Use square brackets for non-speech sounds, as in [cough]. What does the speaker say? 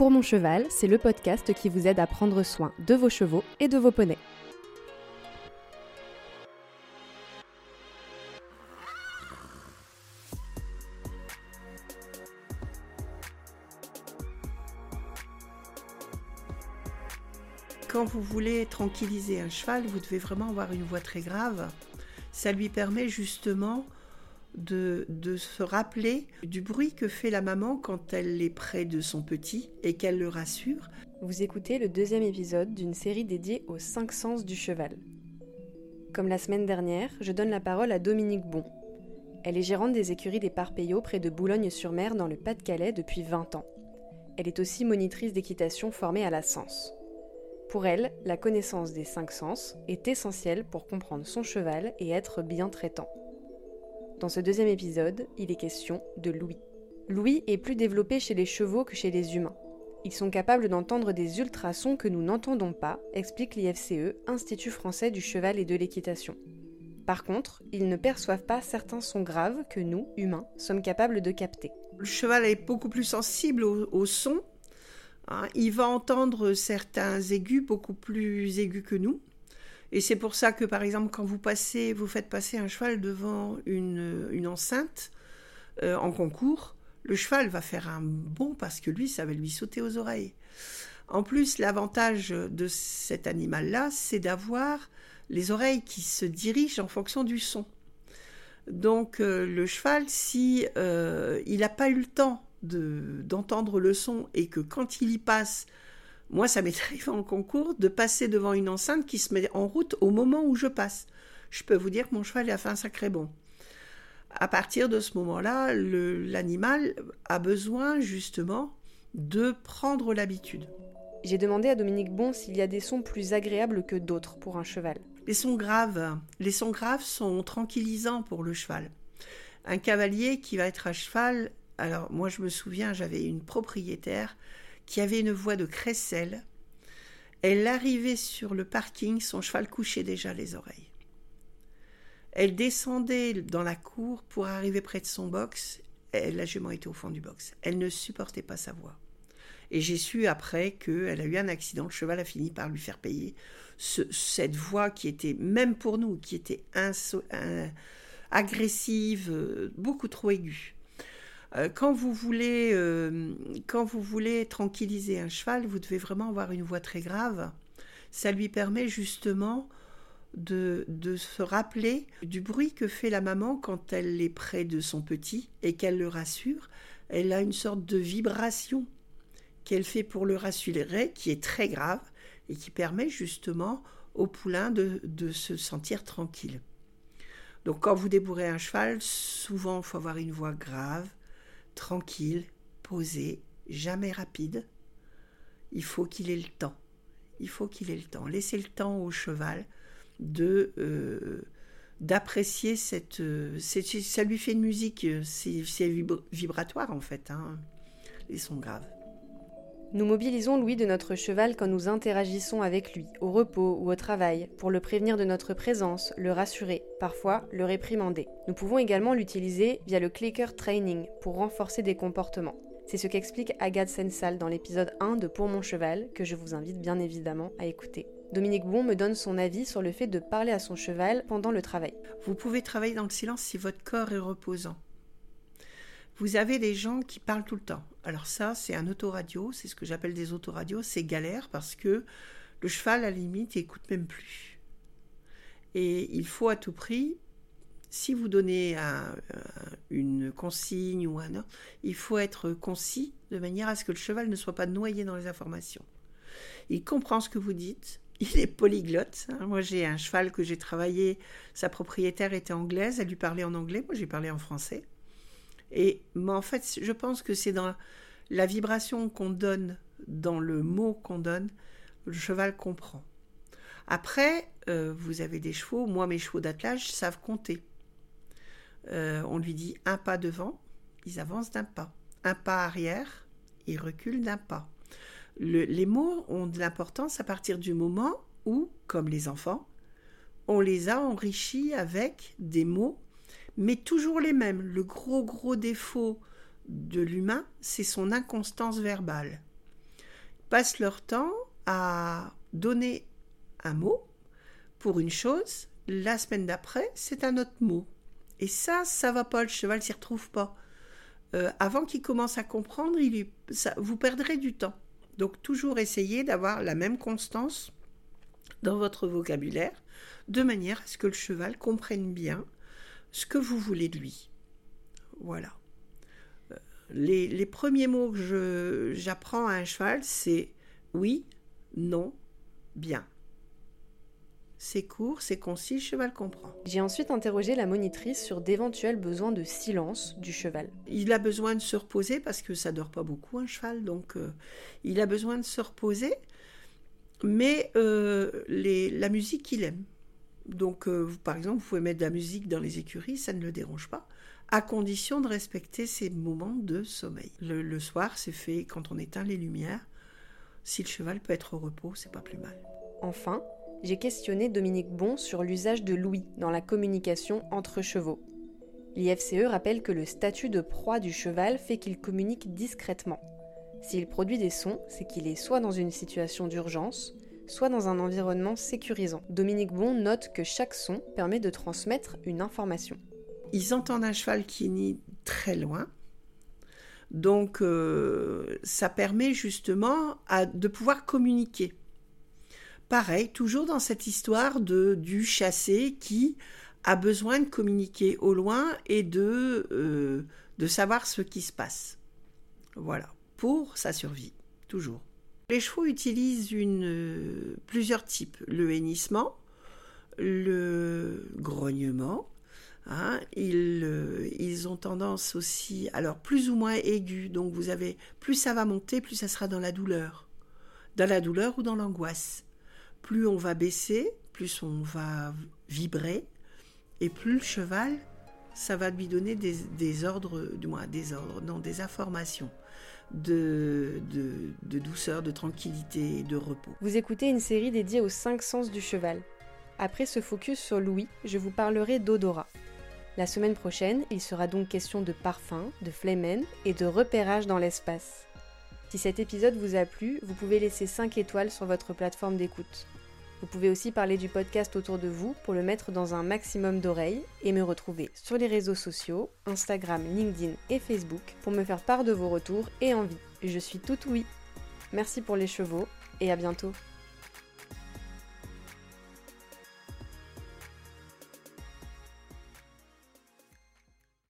Pour mon cheval, c'est le podcast qui vous aide à prendre soin de vos chevaux et de vos poneys. Quand vous voulez tranquilliser un cheval, vous devez vraiment avoir une voix très grave. Ça lui permet justement de, se rappeler du bruit que fait la maman quand elle est près de son petit et qu'elle le rassure. Vous écoutez le deuxième épisode d'une série dédiée aux cinq sens du cheval. Comme la semaine dernière, je donne la parole à Dominique Bon. Elle est gérante des écuries des Parpeillots près de Boulogne-sur-Mer dans le Pas-de-Calais depuis 20 ans. Elle est aussi monitrice d'équitation formée à la Sens. Pour elle, la connaissance des cinq sens est essentielle pour comprendre son cheval et être bien traitant. Dans ce deuxième épisode, il est question de l'ouïe. L'ouïe est plus développé chez les chevaux que chez les humains. Ils sont capables d'entendre des ultrasons que nous n'entendons pas, explique l'IFCE, Institut français du cheval et de l'équitation. Par contre, ils ne perçoivent pas certains sons graves que nous, humains, sommes capables de capter. Le cheval est beaucoup plus sensible au, son. Hein. il va entendre certains aigus beaucoup plus aigus que nous. Et c'est pour ça que, par exemple, quand vous passez, vous faites passer un cheval devant une, enceinte euh, en concours, le cheval va faire un bond parce que lui, ça va lui sauter aux oreilles. En plus, l'avantage de cet animal-là, c'est d'avoir les oreilles qui se dirigent en fonction du son. Donc, euh, le cheval, si euh, il n'a pas eu le temps d'entendre le son et que quand il y passe, moi, ça m'est [laughs] arrivé en concours de passer devant une enceinte qui se met en route au moment où je passe. Je peux vous dire que mon cheval a fait un sacré bon. À partir de ce moment-là, l'animal a besoin justement de prendre l'habitude. J'ai demandé à Dominique Bon s'il y a des sons plus agréables que d'autres pour un cheval. Les sons graves, les sons graves sont tranquillisants pour le cheval. Un cavalier qui va être à cheval, alors moi je me souviens, j'avais une propriétaire qui avait une voix de crécelle. Elle arrivait sur le parking, son cheval couchait déjà les oreilles. Elle descendait dans la cour pour arriver près de son box. la jument était au fond du box. Elle ne supportait pas sa voix. Et j'ai su après qu'elle a eu un accident. Le cheval a fini par lui faire payer cette voix qui était, même pour nous, qui était agressive, euh, beaucoup trop aiguë. Euh, quand, vous voulez, euh, quand vous voulez tranquilliser un cheval, vous devez vraiment avoir une voix très grave. Ça lui permet justement de, de, se rappeler du bruit que fait la maman quand elle est près de son petit et qu'elle le rassure. Elle a une sorte de vibration qu'elle fait pour le rassurer, qui est très grave et qui permet justement au poulain de, de se sentir tranquille. Donc quand vous débourrez un cheval, souvent il faut avoir une voix grave, tranquille, posé, jamais rapide. Il faut qu'il ait le temps. Il faut qu'il ait le temps. Laissez le temps au cheval de euh, d'apprécier cette, euh, Ça lui fait une musique, euh, c'est vibratoire en fait. Hein. Les sons graves. Nous mobilisons Louis de notre cheval quand nous interagissons avec lui, au repos ou au travail, pour le prévenir de notre présence, le rassurer, parfois le réprimander. Nous pouvons également l'utiliser via le clicker training pour renforcer des comportements. C'est ce qu'explique Agathe Sensal dans l'épisode 1 de Pour mon cheval, que je vous invite bien évidemment à écouter. Dominique Bon me donne son avis sur le fait de parler à son cheval pendant le travail. Vous pouvez travailler dans le silence si votre corps est reposant. Vous avez des gens qui parlent tout le temps. Alors ça, c'est un autoradio, c'est ce que j'appelle des autoradios, c'est galère parce que le cheval, à la limite, écoute même plus. Et il faut à tout prix, si vous donnez une consigne ou un il faut être concis de manière à ce que le cheval ne soit pas noyé dans les informations. Il comprend ce que vous dites, [laughs] il est polyglotte. Hein. Moi, j'ai un cheval que j'ai travaillé, sa propriétaire était anglaise, elle lui parlait en anglais, moi j'ai parlé en français. Mais en fait, je pense que c'est dans la vibration qu'on donne, dans le mot qu'on donne, le cheval comprend. Après, euh, vous avez des chevaux, moi mes chevaux d'attelage savent compter. Euh, on lui dit un pas devant, ils avancent d'un pas. Un pas arrière, ils reculent d'un pas. les mots ont de l'importance à partir du moment où, comme les enfants, on les a enrichis avec des mots mais toujours les mêmes. Le gros gros défaut de l'humain, c'est son inconstance verbale. passent leur temps à donner un mot pour une chose, la semaine d'après, c'est un autre mot. Et ça, ça va pas, le cheval s'y retrouve pas. Euh, avant qu'il commence à comprendre, vous perdrez du temps. Donc toujours essayez d'avoir la même constance dans votre vocabulaire, de manière à ce que le cheval comprenne bien ce que vous voulez de lui. Voilà. Euh, les, les premiers mots que j'apprends à un cheval, c'est oui, non, bien. C'est court, c'est concis, le cheval comprend. J'ai ensuite interrogé la monitrice sur d'éventuels besoins de silence du cheval. Il a besoin de se reposer parce que ça dort pas beaucoup un cheval, donc euh, il a besoin de se reposer. Mais euh, la musique, il aime. Donc, euh, par exemple, vous pouvez mettre de la musique dans les écuries, ça ne le dérange pas, à condition de respecter ses moments de sommeil. Le, le soir, c'est fait quand on éteint les lumières. Si le cheval peut être au repos, c'est pas plus mal. Enfin, j'ai questionné Dominique Bon sur l'usage de l'ouïe dans la communication entre chevaux. L'IFCE rappelle que le statut de proie du cheval fait qu'il communique discrètement. S'il produit des sons, c'est qu'il est soit dans une situation d'urgence, soit dans un environnement sécurisant. Dominique Bon note que chaque son permet de transmettre une information. Ils entendent un cheval qui est très loin, donc euh, ça permet justement de pouvoir communiquer. Pareil, toujours dans cette histoire du chassé qui a besoin de communiquer au loin et de, euh, de savoir ce qui se passe. Voilà, pour sa survie, toujours. Les chevaux utilisent une, euh, plusieurs types. Le hennissement, le grognement. Hein, ils, euh, ils, ont tendance aussi, alors plus ou moins aigu. Donc vous avez, plus ça va monter, plus ça sera dans la douleur. Dans la douleur ou dans l'angoisse plus on va baisser, plus on va vibrer, et plus le cheval, ça va lui donner des, ordres, du moins des ordres, non, des informations. De, de, de, douceur, de tranquillité, de repos. Vous écoutez une série dédiée aux cinq sens du cheval. Après ce focus sur Louis, je vous parlerai d'odorat. La semaine prochaine, il sera donc question de parfum, de flémen et de repérage dans l'espace. Si cet épisode vous a plu, vous pouvez laisser 5 étoiles sur votre plateforme d'écoute. Vous pouvez aussi parler du podcast autour de vous pour le mettre dans un maximum d'oreilles et me retrouver sur les réseaux sociaux, Instagram, LinkedIn et Facebook pour me faire part de vos retours et envies. Je suis tout oui. Merci pour les chevaux et à bientôt.